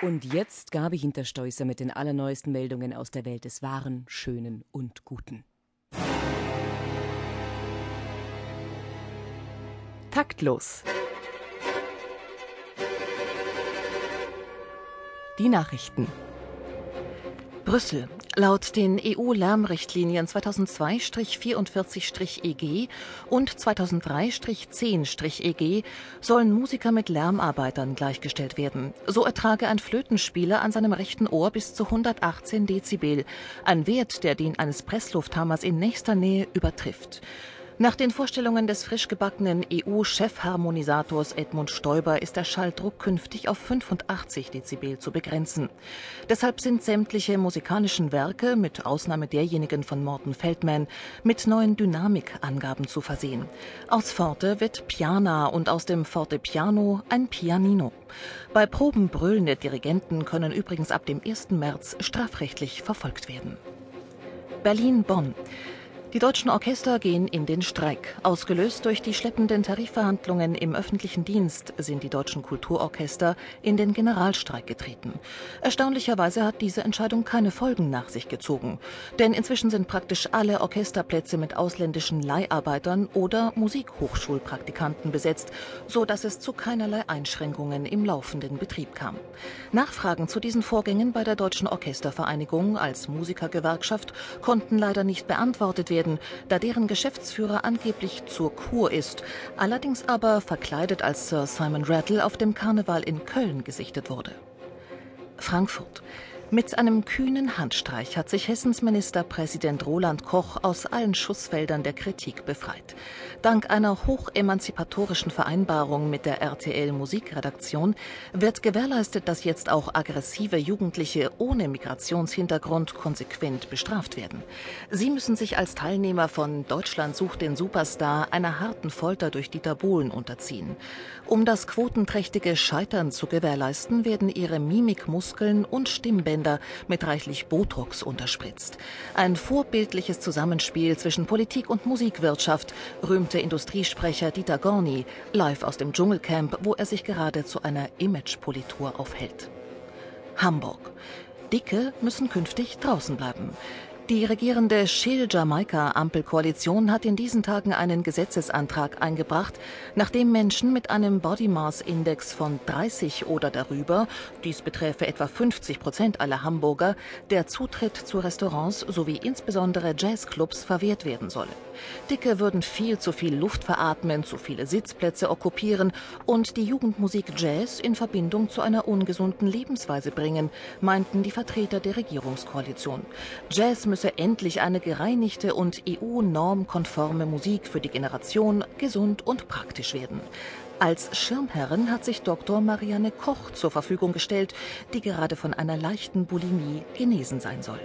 Und jetzt Gabi Hinterstoißer mit den allerneuesten Meldungen aus der Welt des Wahren, Schönen und Guten. Taktlos. Die Nachrichten. Brüssel. Laut den EU-Lärmrichtlinien 2002-44-EG und 2003-10-EG sollen Musiker mit Lärmarbeitern gleichgestellt werden. So ertrage ein Flötenspieler an seinem rechten Ohr bis zu 118 Dezibel, ein Wert, der den eines Presslufthammers in nächster Nähe übertrifft. Nach den Vorstellungen des frisch gebackenen EU-Chefharmonisators Edmund Stoiber ist der Schalldruck künftig auf 85 Dezibel zu begrenzen. Deshalb sind sämtliche musikalischen Werke, mit Ausnahme derjenigen von Morten Feldman, mit neuen Dynamikangaben zu versehen. Aus Forte wird Piana und aus dem Forte Piano ein Pianino. Bei Proben brüllende Dirigenten können übrigens ab dem 1. März strafrechtlich verfolgt werden. Berlin-Bonn. Die deutschen Orchester gehen in den Streik. Ausgelöst durch die schleppenden Tarifverhandlungen im öffentlichen Dienst sind die deutschen Kulturorchester in den Generalstreik getreten. Erstaunlicherweise hat diese Entscheidung keine Folgen nach sich gezogen. Denn inzwischen sind praktisch alle Orchesterplätze mit ausländischen Leiharbeitern oder Musikhochschulpraktikanten besetzt, so dass es zu keinerlei Einschränkungen im laufenden Betrieb kam. Nachfragen zu diesen Vorgängen bei der Deutschen Orchestervereinigung als Musikergewerkschaft konnten leider nicht beantwortet werden werden, da deren Geschäftsführer angeblich zur Kur ist, allerdings aber verkleidet als Sir Simon Rattle auf dem Karneval in Köln gesichtet wurde. Frankfurt. Mit einem kühnen Handstreich hat sich Hessens Ministerpräsident Roland Koch aus allen Schussfeldern der Kritik befreit. Dank einer hochemanzipatorischen Vereinbarung mit der RTL Musikredaktion wird gewährleistet, dass jetzt auch aggressive Jugendliche ohne Migrationshintergrund konsequent bestraft werden. Sie müssen sich als Teilnehmer von Deutschland sucht den Superstar einer harten Folter durch Dieter Bohlen unterziehen. Um das quotenträchtige Scheitern zu gewährleisten, werden ihre Mimikmuskeln und Stimmbänder Länder mit reichlich Botox unterspritzt. Ein vorbildliches Zusammenspiel zwischen Politik und Musikwirtschaft, rühmte Industriesprecher Dieter Gorni live aus dem Dschungelcamp, wo er sich gerade zu einer Imagepolitur aufhält. Hamburg. Dicke müssen künftig draußen bleiben. Die regierende Shell-Jamaika-Ampelkoalition hat in diesen Tagen einen Gesetzesantrag eingebracht, nachdem Menschen mit einem Body Mass Index von 30 oder darüber, dies beträfe etwa 50 Prozent aller Hamburger, der Zutritt zu Restaurants sowie insbesondere Jazzclubs verwehrt werden solle. Dicke würden viel zu viel Luft veratmen, zu viele Sitzplätze okkupieren und die Jugendmusik Jazz in Verbindung zu einer ungesunden Lebensweise bringen, meinten die Vertreter der Regierungskoalition. Jazz müsse endlich eine gereinigte und EU-normkonforme Musik für die Generation gesund und praktisch werden. Als Schirmherrin hat sich Dr. Marianne Koch zur Verfügung gestellt, die gerade von einer leichten Bulimie genesen sein soll.